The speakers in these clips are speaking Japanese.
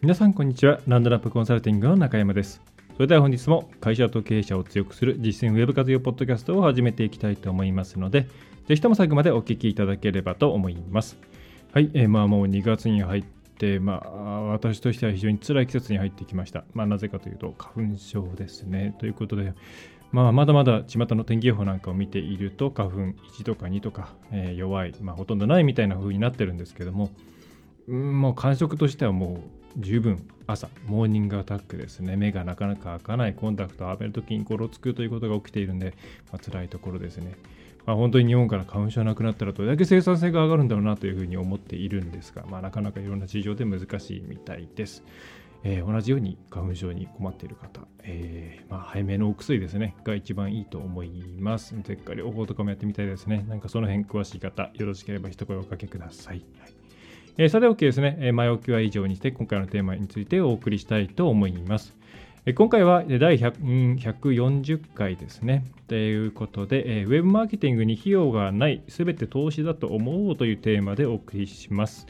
皆さんこんにちはランドラップコンサルティングの中山ですそれでは本日も会社と経営者を強くする実践ウェブ活用ポッドキャストを始めていきたいと思いますのでぜひとも最後までお聞きいただければと思いますはい、えー、まあもう2月に入って、まあ、私としては非常に辛い季節に入ってきました。まあ、なぜかというと、花粉症ですね。ということで、まあ、まだまだ巷の天気予報なんかを見ていると、花粉1とか2とか、えー、弱い、まあ、ほとんどないみたいな風になってるんですけども、うん、もう感触としてはもう十分朝、モーニングアタックですね。目がなかなか開かない、コンタクトを浴びるときにゴロつくということが起きているんで、まあ、辛いところですね。まあ、本当に日本から花粉症なくなったらどれだけ生産性が上がるんだろうなというふうに思っているんですが、まあ、なかなかいろんな事情で難しいみたいです。えー、同じように花粉症に困っている方、えー、まあ、早めのお薬ですね、が一番いいと思います。舌下療法とかもやってみたいですね。なんかその辺詳しい方、よろしければ一声おかけください。はいえー、さて OK ですね、前置きは以上にして今回のテーマについてお送りしたいと思います。今回は第140回ですね。ということで、ウェブマーケティングに費用がない、すべて投資だと思うというテーマでお送りします。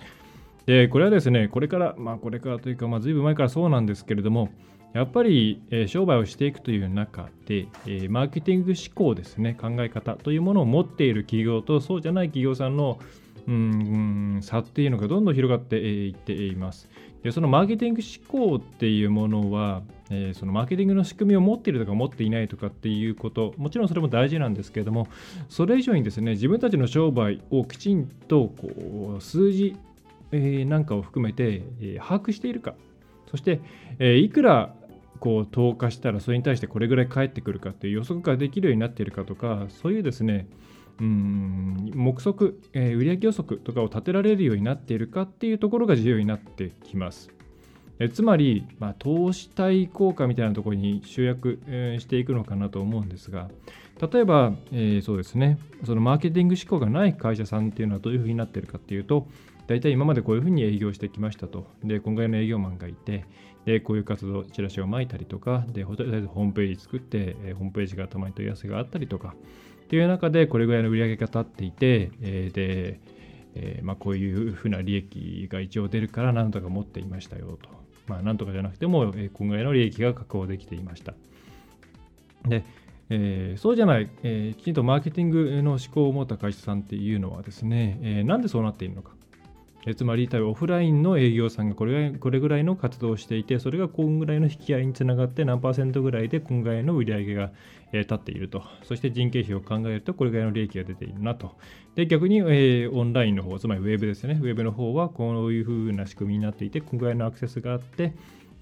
でこれはですね、これから、まあこれからというか、まあ随分前からそうなんですけれども、やっぱり、え商売をしていくという中で、えマーケティング思考ですね、考え方というものを持っている企業とそうじゃない企業さんのうん差っていうのがどんどん広がっていっています。でそのマーケティング思考っていうものは、えー、そのマーケティングの仕組みを持っているとか持っていないとかっていうこともちろんそれも大事なんですけれどもそれ以上にですね自分たちの商売をきちんとこう数字、えー、なんかを含めて、えー、把握しているかそして、えいくらこう投下したらそれに対してこれぐらい返ってくるかっていう予測ができるようになっているかとかそういうですねうん目測、えー、売上予測とかを立てられるようになっているかっていうところが重要になってきます。えつまり、まあ、投資対効果みたいなところに集約、えー、していくのかなと思うんですが、例えば、えー、そうですね、そのマーケティング思考がない会社さんっていうのはどういうふうになっているかっていうと、大体今までこういうふうに営業してきましたと。で、今回の営業マンがいて、で、こういう活動、チラシを巻いたりとか、で、とりあえずホームページ作って、えー、ホームページがたまに問い合わせがあったりとか、っていう中でこれぐらいの売り上げが立っていて、えー、で、えー、まあ、こういうふうな利益が一応出るから何とか持っていましたよと。まあ、なんとかじゃなくても、えー、こんぐらいの利益が確保できていました。で、えー、そうじゃない、えー、きちんとマーケティングの思考を持った会社さんっていうのはですね、えー、なんでそうなっているのか。えつまりオフラインの営業さんがこれこれぐらいの活動をしていて、それがこんぐらいの引き合いにつながって何パーセントぐらいでこんぐらいの売り上げが、え立っていると。そして人件費を考えるとこれぐらいの利益が出ているなと。で、逆に、え、オンラインの方、つまりウェブですね。ウェブの方はこういうふうな仕組みになっていて、こんぐらいのアクセスがあって、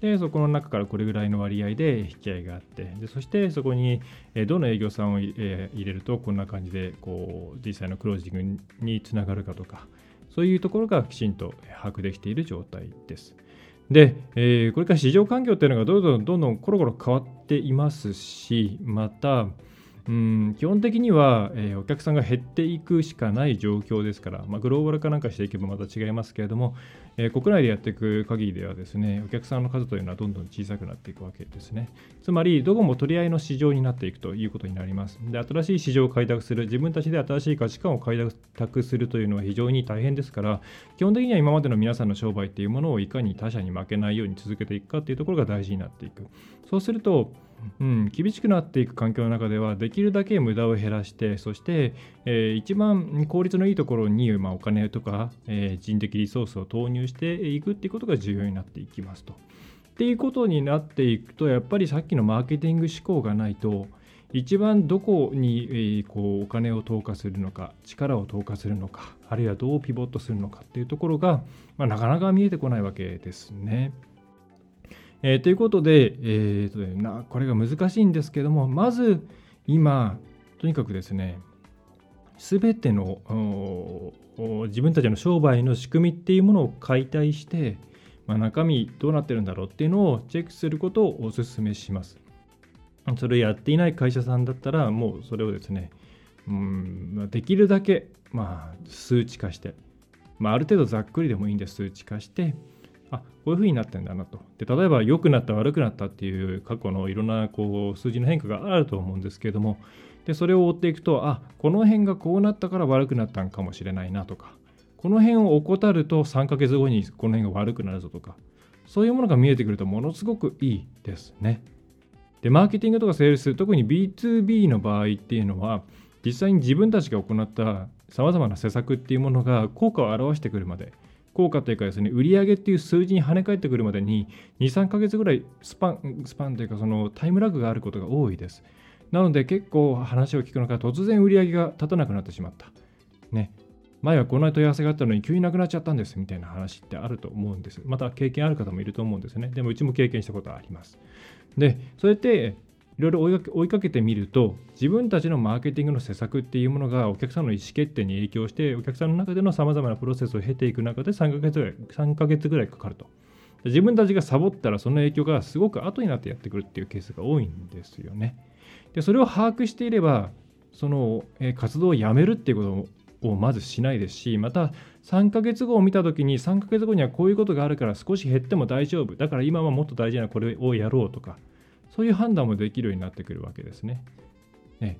でそこの中からこれぐらいの割合で引き合いがあってでそしてそこにえどの営業さんをえ入れるとこんな感じでこう実際のクロージングにつながるかとかそういうところがきちんと把握できている状態です。で、えー、これから市場環境っていうのがどんどんどんどんコロコロ変わっていますし、また、うん基本的には、えー、お客さんが減っていくしかない状況ですから、まあ、グローバル化なんかしていけばまた違いますけれども、え、国内でやっていく限りではですね、お客さんの数というのはどんどん小さくなっていくわけですね。つまり、どこも取り合いの市場になっていくということになります。で、新しい市場を開拓する、自分たちで新しい価値観を開拓するというのは非常に大変ですから、基本的には今までの皆さんの商売っていうものをいかに他社に負けないように続けていくかっていうところが大事になっていく。そうすると、うん、厳しくなっていく環境の中ではできるだけ無駄を減らしてそして、えー、一番効率のいいところに、まあ、お金とか、えー、人的リソースを投入していくっていうことが重要になっていきますと。っていうことになっていくとやっぱりさっきのマーケティング思考がないと一番どこに、こうお金を投下するのか力を投下するのかあるいはどうピボットするのかっていうところが、まあ、なかなか見えてこないわけですね。えー、ということで、えーとな、これが難しいんですけども、まず今、とにかくですね、すべての自分たちの商売の仕組みっていうものを解体して、まあ、中身どうなってるんだろうっていうのをチェックすることをお勧めします。それをやっていない会社さんだったら、もうそれをですね、うんできるだけ、まあ、数値化して、まあ、ある程度ざっくりでもいいんで数値化して、あこういうふうになってんだなと。で例えば良くなった悪くなったっていう過去のいろんなこう数字の変化があると思うんですけれどもでそれを追っていくとあこの辺がこうなったから悪くなったんかもしれないなとかこの辺を怠ると3ヶ月後にこの辺が悪くなるぞとかそういうものが見えてくるとものすごくいいですね。でマーケティングとかセールス特に B2B の場合っていうのは実際に自分たちが行ったさまざまな施策っていうものが効果を表してくるまで効果というかですね、売上っていう数字に跳ね返ってくるまでに2、3ヶ月ぐらいスパン、スパンというかそのタイムラグがあることが多いです。なので結構話を聞くのが突然売り上げが立たなくなってしまった。ね。前はこんな問い合わせがあったのに急になくなっちゃったんですみたいな話ってあると思うんです。また経験ある方もいると思うんですね。でもうちも経験したことはあります。で、それっていろいろ追いかけてみると自分たちのマーケティングの施策っていうものがお客さんの意思決定に影響してお客さんの中でのさまざまなプロセスを経ていく中で3ヶ月ぐらい ,3 ヶ月ぐらいかかると自分たちがサボったらその影響がすごく後になってやってくるっていうケースが多いんですよねでそれを把握していればその、え活動をやめるっていうことをまずしないですしまた3ヶ月後を見た時に3ヶ月後にはこういうことがあるから少し減っても大丈夫。だから今はもっと大事なこれをやろうとかそういう判断もできるようになってくるわけですね。ね。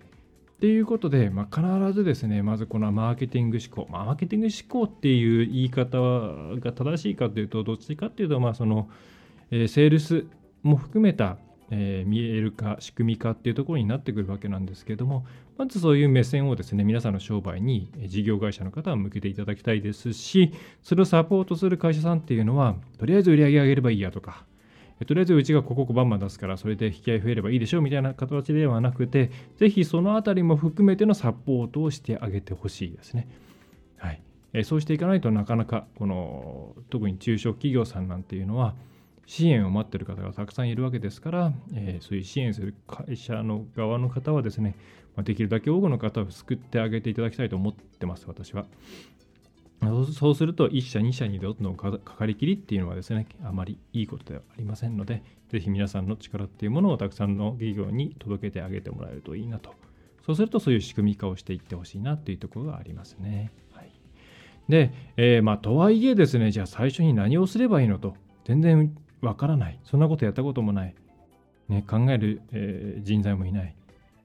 っていうことで、まあ、必ずですね、まずこのマーケティング思考、まあ、マーケティング思考っていう言い方が正しいかというと、どっちかっていうと、まあそのえー、セールスも含めた、えー、見える化、仕組み化っていうところになってくるわけなんですけども、まずそういう目線をですね、皆さんの商売に事業会社の方は向けていただきたいですし、それをサポートする会社さんっていうのは、とりあえず売り上げ上げればいいやとか、とりあえずうちがここバンバン出すから、それで引き合い増えればいいでしょうみたいな形ではなくて、ぜひそのあたりも含めてのサポートをしてあげてほしいですね。はい。えそうしていかないとなかなか、この、特に中小企業さんなんていうのは、支援を待っている方がたくさんいるわけですから、えー、そういう支援する会社の側の方はですね、まあできるだけ多くの方を救ってあげていただきたいと思ってます、私は。そうすると1社2社にどんどんかかりきりっていうのはですねあまりいいことではありませんのでぜひ皆さんの力っていうものをたくさんの企業に届けてあげてもらえるといいなとそうするとそういう仕組み化をしていってほしいなっていうところがありますね。はい、で、えー、まあとはいえですねじゃあ最初に何をすればいいのと全然わからない。そんなことやったこともない、ね、考える、えー、人材もいない。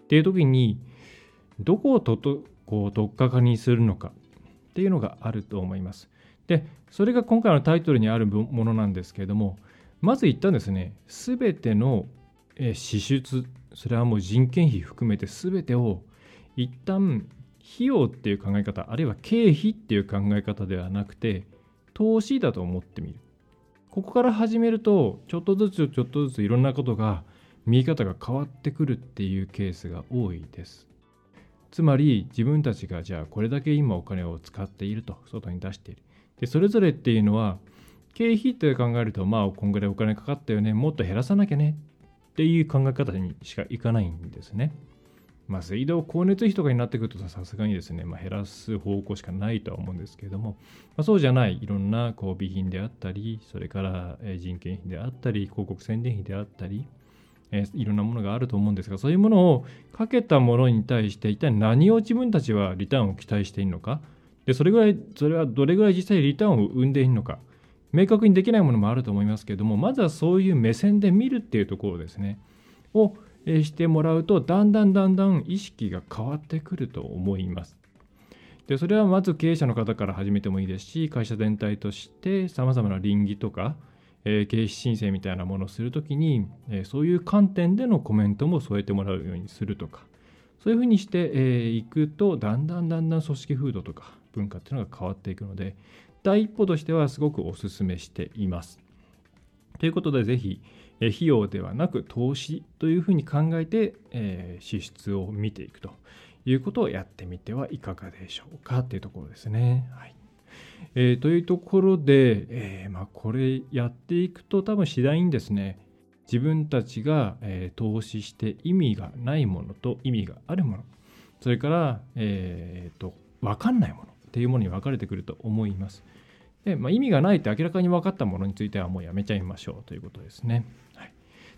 っていう時にどこをととこう取っかかりにするのか。っていうのがあると思います。で、それが今回のタイトルにあるものなんですけれども、まず言ったんですね、すべての支出、それはもう人件費含めてすべてを一旦費用っていう考え方、あるいは経費っていう考え方ではなくて、投資だと思ってみる。ここから始めると、ちょっとずつちょっとずついろんなことが見え方が変わってくるっていうケースが多いです。つまり自分たちがじゃあこれだけ今お金を使っていると外に出しているでそれぞれっていうのは経費って考えるとまあこんぐらいお金かかったよねもっと減らさなきゃねっていう考え方にしかいかないんですね。まあ、水道光熱費とかになってくるとさすがにですね、まあ、減らす方向しかないとは思うんですけれども、まあ、そうじゃないいろんなこう備品であったりそれから人件費であったり広告宣伝費であったりえ、いろんなものがあると思うんですが、そういうものをかけたものに対して、一体何を自分たちはリターンを期待しているのか、でそれぐらい、それはどれぐらい実際リターンを生んでいるのか、明確にできないものもあると思いますけれども、まずはそういう目線で見るっていうところですね、をしてもらうと、だんだんだんだん意識が変わってくると思います。でそれはまず経営者の方から始めてもいいですし、会社全体としてさまざまな倫理とか、えー、経費申請みたいなものをするときに、えー、そういう観点でのコメントも添えてもらうようにするとか、そういうふうにしてい、えー、くと、だんだんだんだん組織風土とか文化っていうのが変わっていくので、第一歩としてはすごくお勧めしています。ということで、ぜひ、費用ではなく投資というふうに考えて、え支出を見ていくということをやってみてはいかがでしょうかというところですね。はいえー、というところで、えー、まあ、これやっていくと多分次第にですね自分たちが、え、投資して意味がないものと意味があるものそれから、えーと、分かんないものっていうものに分かれてくると思います。で、まあ、意味がないって明らかに分かったものについてはもうやめちゃいましょうということですね。はい、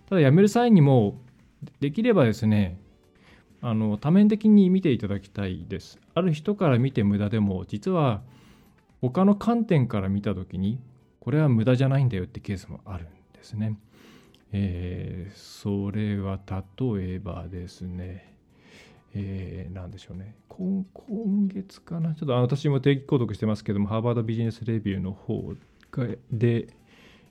ただやめる際にもできればですねあの多面的に見ていただきたいです。ある人から見て無駄でも実は他の観点から見た時にこれは無駄じゃないんだよってケースもあるんですね。えー、それは例えばですねえー、なんでしょうね今、今月かな、ちょっと私も定期購読してますけども、ハーバードビジネスレビューの方で、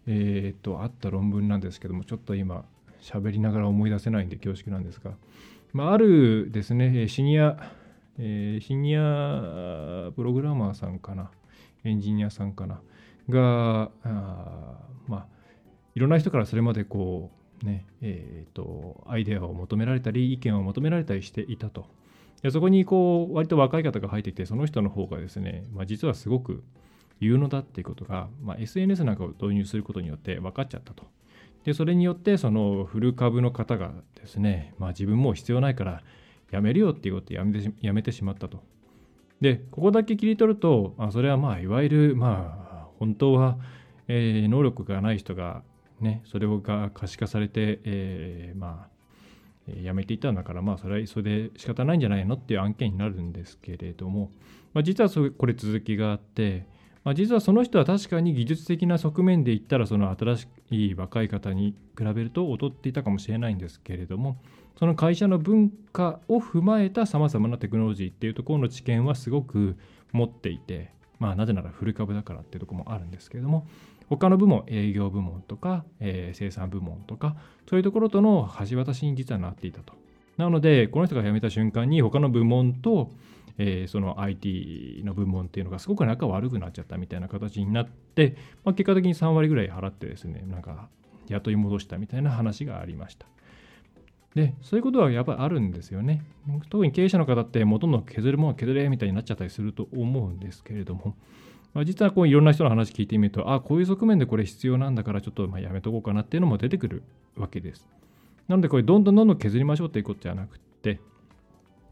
えっ、と、あった論文なんですけども、ちょっと今、喋りながら思い出せないんで恐縮なんですが、まあ、あるですね、シニア、え、シニアプログラマーさんかな、エンジニアさんかな、が、あまあ、いろんな人からそれまでこう、ねえーと、アイデアを求められたり意見を求められたりしていたと。でそこにこう割と若い方が入ってきてその人の方がですね、まあ、実はすごく有能だっていうことが、まあ、SNS なんかを導入することによって分かっちゃったと。でそれによってそのフル株の方がですね、まあ、自分も必要ないからやめるよっていうことでやめてやめてしまったと。でここだけ切り取るとあそれはまあいわゆるまあ本当は、えー、能力がない人がね、それが可視化されて、えー、まあ、やめていたんだから、まあ、それはそれで仕方ないんじゃないのっていう案件になるんですけれども、まあ、実はそこれ続きがあって、まあ、実はその人は確かに技術的な側面で言ったら、その新しい若い方に比べると劣っていたかもしれないんですけれども、その会社の文化を踏まえたさまざまなテクノロジーっていうところの知見はすごく持っていて、まあ、なぜならフル株だからっていうところもあるんですけれども、他の部門、営業部門とか、えー、生産部門とか、そういうところとの橋渡しに実はなっていたと。なので、この人が辞めた瞬間に他の部門と、えー、その IT の部門っていうのがすごく仲悪くなっちゃったみたいな形になって、まあ、結果的に3割ぐらい払ってですね、なんか雇い戻したみたいな話がありました。で、そういうことはやっぱりあるんですよね。特に経営者の方ってもうどんど削るものは削れみたいになっちゃったりすると思うんですけれども、まあ、実はこういろんな人の話聞いてみると、あこういう側面でこれ必要なんだからちょっとまあやめとこうかなっていうのも出てくるわけです。なのでこれどんどんどんどん削りましょうっていうことじゃなくて、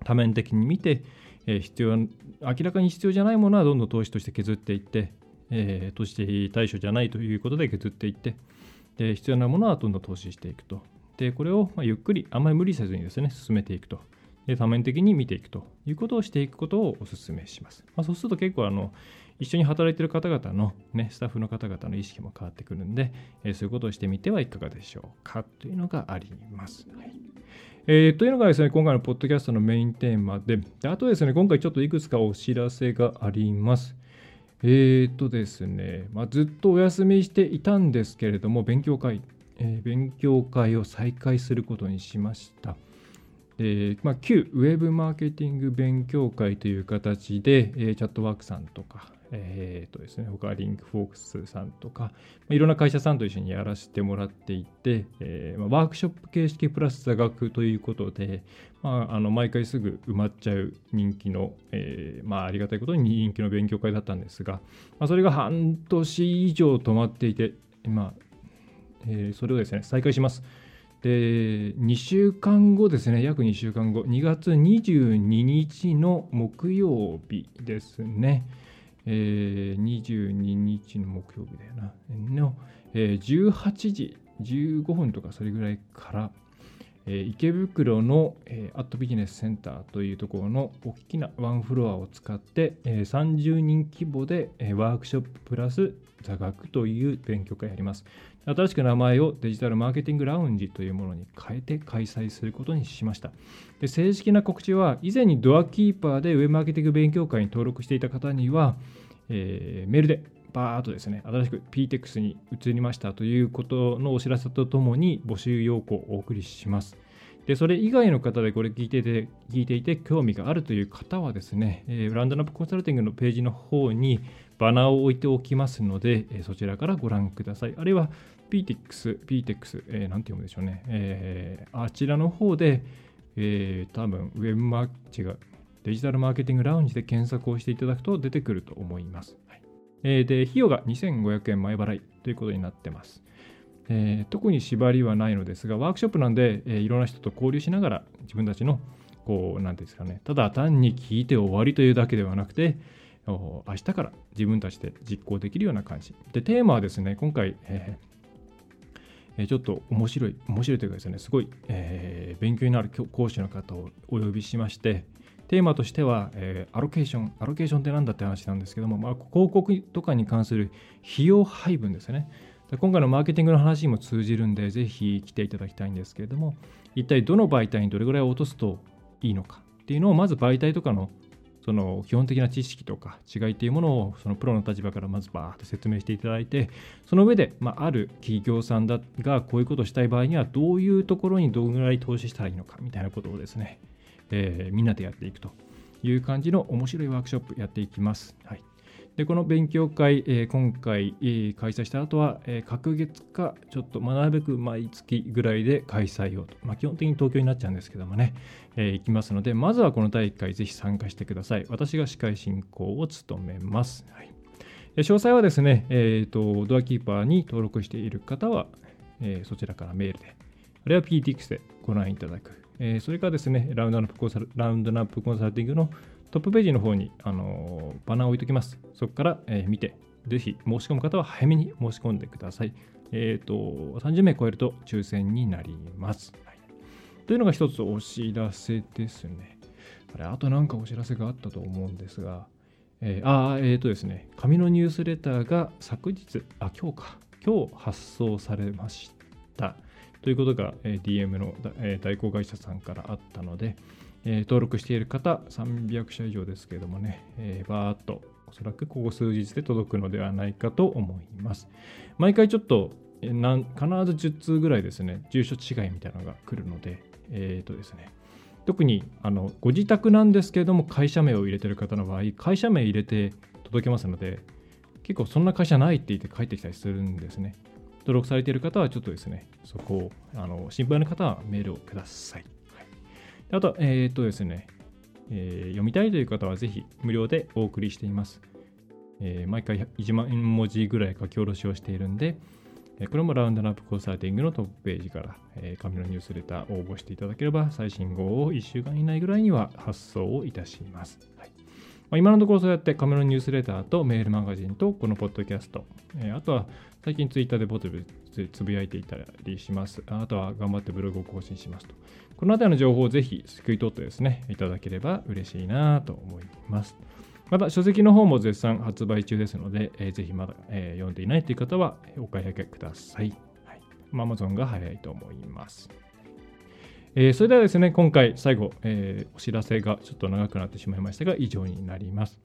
多面的に見て、えー、必要明らかに必要じゃないものはどんどん投資として削っていって、えー、投資対象じゃないということで削っていって、で必要なものはどんどん投資していくと。で、これをまゆっくり、あんまり無理せずにですね、進めていくと。で多面的に見ていくということをしていくことをお勧めします。まあ、そうすると結構あの一緒に働いている方々の、ね、スタッフの方々の意識も変わってくるんで、えー、そういうことをしてみてはいかがでしょうかというのがあります。はいえー、というのがですね、今回のポッドキャストのメインテーマで、であとですね、今回ちょっといくつかお知らせがあります。えっ、とですね、まあ、ずっとお休みしていたんですけれども、勉強会、えー、勉強会を再開することにしました。えーまあ、旧ウェブマーケティング勉強会という形で、えー、チャットワークさんとか、えーとですね、他リンクフォークスさんとか、まあ、いろんな会社さんと一緒にやらせてもらっていて、えーまあ、ワークショップ形式プラス座学ということで、まあ、あの毎回すぐ埋まっちゃう人気の、えーまあ、ありがたいことに人気の勉強会だったんですが、まあ、それが半年以上止まっていて、まあえー、それをですね、再開します。で、2週間後ですね、約2週間後、2月22日の木曜日ですね。えー、22日の木曜日だよな、の、えー、18時15分とかそれぐらいから、池袋の、アットビジネスセンターというところの大きなワンフロアを使って、え、30人規模で、ワークショッププラス座学という勉強会をやります。新しく名前をデジタルマーケティングラウンジというものに変えて開催することにしました。で正式な告知は、以前にドアキーパーでウェブマーケティング勉強会に登録していた方には、えー、メールでバーっとですね、新しく PTEX に移りましたということのお知らせとともに募集要項をお送りします。で、それ以外の方でこれ聞いてて、聞いていて興味があるという方はですね、えー、ランドナップコンサルティングのページの方にバナーを置いておきますので、えー、そちらからご覧ください。あるいは PTEX、PTEX、えー、なんて読むでしょうね。えー、あちらの方で、えー、多分、ウェブマーチがデジタルマーケティングラウンジで検索をしていただくと出てくると思います。えー、で、費用が2500円前払いということになってます。えー、特に縛りはないのですが、ワークショップなんで、えー、いろんな人と交流しながら自分たちの、こう、なんですかね、ただ単に聞いて終わりというだけではなくて、明日から自分たちで実行できるような感じ。で、テーマはですね、今回、えー、ちょっと面白い、面白いというかですね、すごい、えー、勉強になる講師の方をお呼びしまして、テーマとしては、えー、アロケーション、アロケーションって何だって話なんですけども、まあ、広告とかに関する費用配分ですね。今回のマーケティングの話にも通じるんで、ぜひ来ていただきたいんですけれども、一体どの媒体にどれぐらい落とすといいのかっていうのを、まず媒体とかのその基本的な知識とか違いっていうものをそのプロの立場からまずバーッと説明していただいてその上で、まあ、ある企業さんだがこういうことをしたい場合にはどういうところにどのぐらい投資したらいいのかみたいなことをですね、えー、みんなでやっていくと。いう感じの面白いワークショップやっていきます。はい。でこの勉強会、えー、今回、えー、開催した後は、えー、隔月かちょっと学ぶべく毎月ぐらいで開催をと、まあ、基本的に東京になっちゃうんですけどもね、えー、行きますのでまずはこの大会ぜひ参加してください。私が司会進行を務めます、はい、詳細はですね、えーと、ドアキーパーに登録している方は、えー、そちらからメールであるいは PTX でご覧いただく、えー、それからですねラウンドナップコンサルラウンドナップコンサルティングのトップページの方に、あのバナーを置いておきます。そこから、えー、見て、ぜひ申し込む方は早めに申し込んでください。えっ、と、30名超えると抽選になります。はい、というのが一つお知らせですね。あれ、あとなんかお知らせがあったと思うんですが、えー、あ、えっ、ー、とですね、紙のニュースレターが昨日、あ、今日か、今日発送されました。ということが、え、DM の、え、代行会社さんからあったので、え、登録している方、300社以上ですけれどもね、えー、バーっと、おそらくここ数日で届くのではないかと思います。毎回ちょっと、なん必ず10通ぐらいですね、住所違いみたいなのが来るので、えっ、ー、とですね、特にあのご自宅なんですけれども、会社名を入れてる方の場合、会社名入れて届けますので、結構そんな会社ないって言って帰ってきたりするんですね。登録されている方はちょっとですね、そこをあの心配な方はメールをください。あと、えっ、とですね、えー、読みたいという方はぜひ無料でお送りしています。えー、毎回1万文字ぐらい書き下ろしをしているんで、これもラウンドナップコンサルティングのトップページから、えー、紙のニュースレター応募していただければ最新号を1週間以内ぐらいには発送をいたします。はいまあ、今のところそうやって紙のニュースレターとメールマガジンとこのポッドキャスト、えー、あとは最近ツイッターでボトルつぶやいていたりします。あとは頑張ってブログを更新しますと。このあたりの情報をぜひ救い取ってですね、いただければ嬉しいなと思います。また書籍の方も絶賛発売中ですので、えー、ぜひまだ、えー、読んでいないという方はお買い上げください。はい、Amazon が早いと思います。えー、それではですね、今回最後、えー、お知らせがちょっと長くなってしまいましたが、以上になります。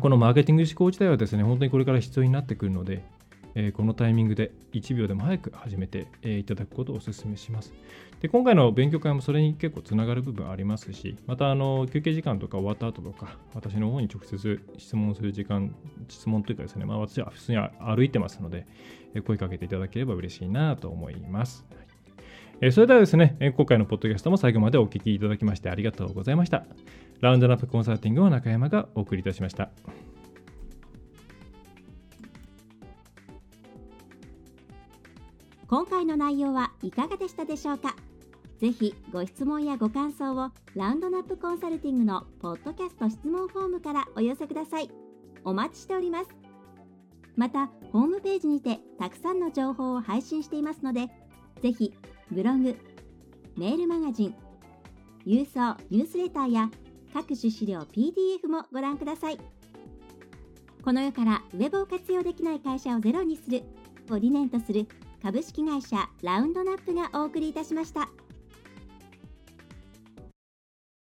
このマーケティング思考自体はですね、本当にこれから必要になってくるので、えー、このタイミングで1秒でも早く始めて、えー、いただくことをお勧めします。で今回の勉強会もそれに結構つながる部分ありますし、またあの休憩時間とか終わった後とか、私の方に直接質問する時間、質問というかですね、まあ、私は普通に歩いてますので、え、声かけていただければ嬉しいなと思います。えそれではですね、今回のポッドキャストも最後までお聞きいただきましてありがとうございました。ラウンドナップコンサルティングを中山がお送りいたしました。今回の内容はいかがでしたでしょうか？ぜひご質問やご感想をラウンドナップコンサルティングのポッドキャスト質問フォームからお寄せください。お待ちしております。また、ホームページにてたくさんの情報を配信していますので、ぜひブログ、メールマガジン、郵送ニュースレターや各種資料 PDF もご覧ください。この世からウェブを活用できない会社をゼロにするを理念とする株式会社ラウンドナップがお送りいたしました。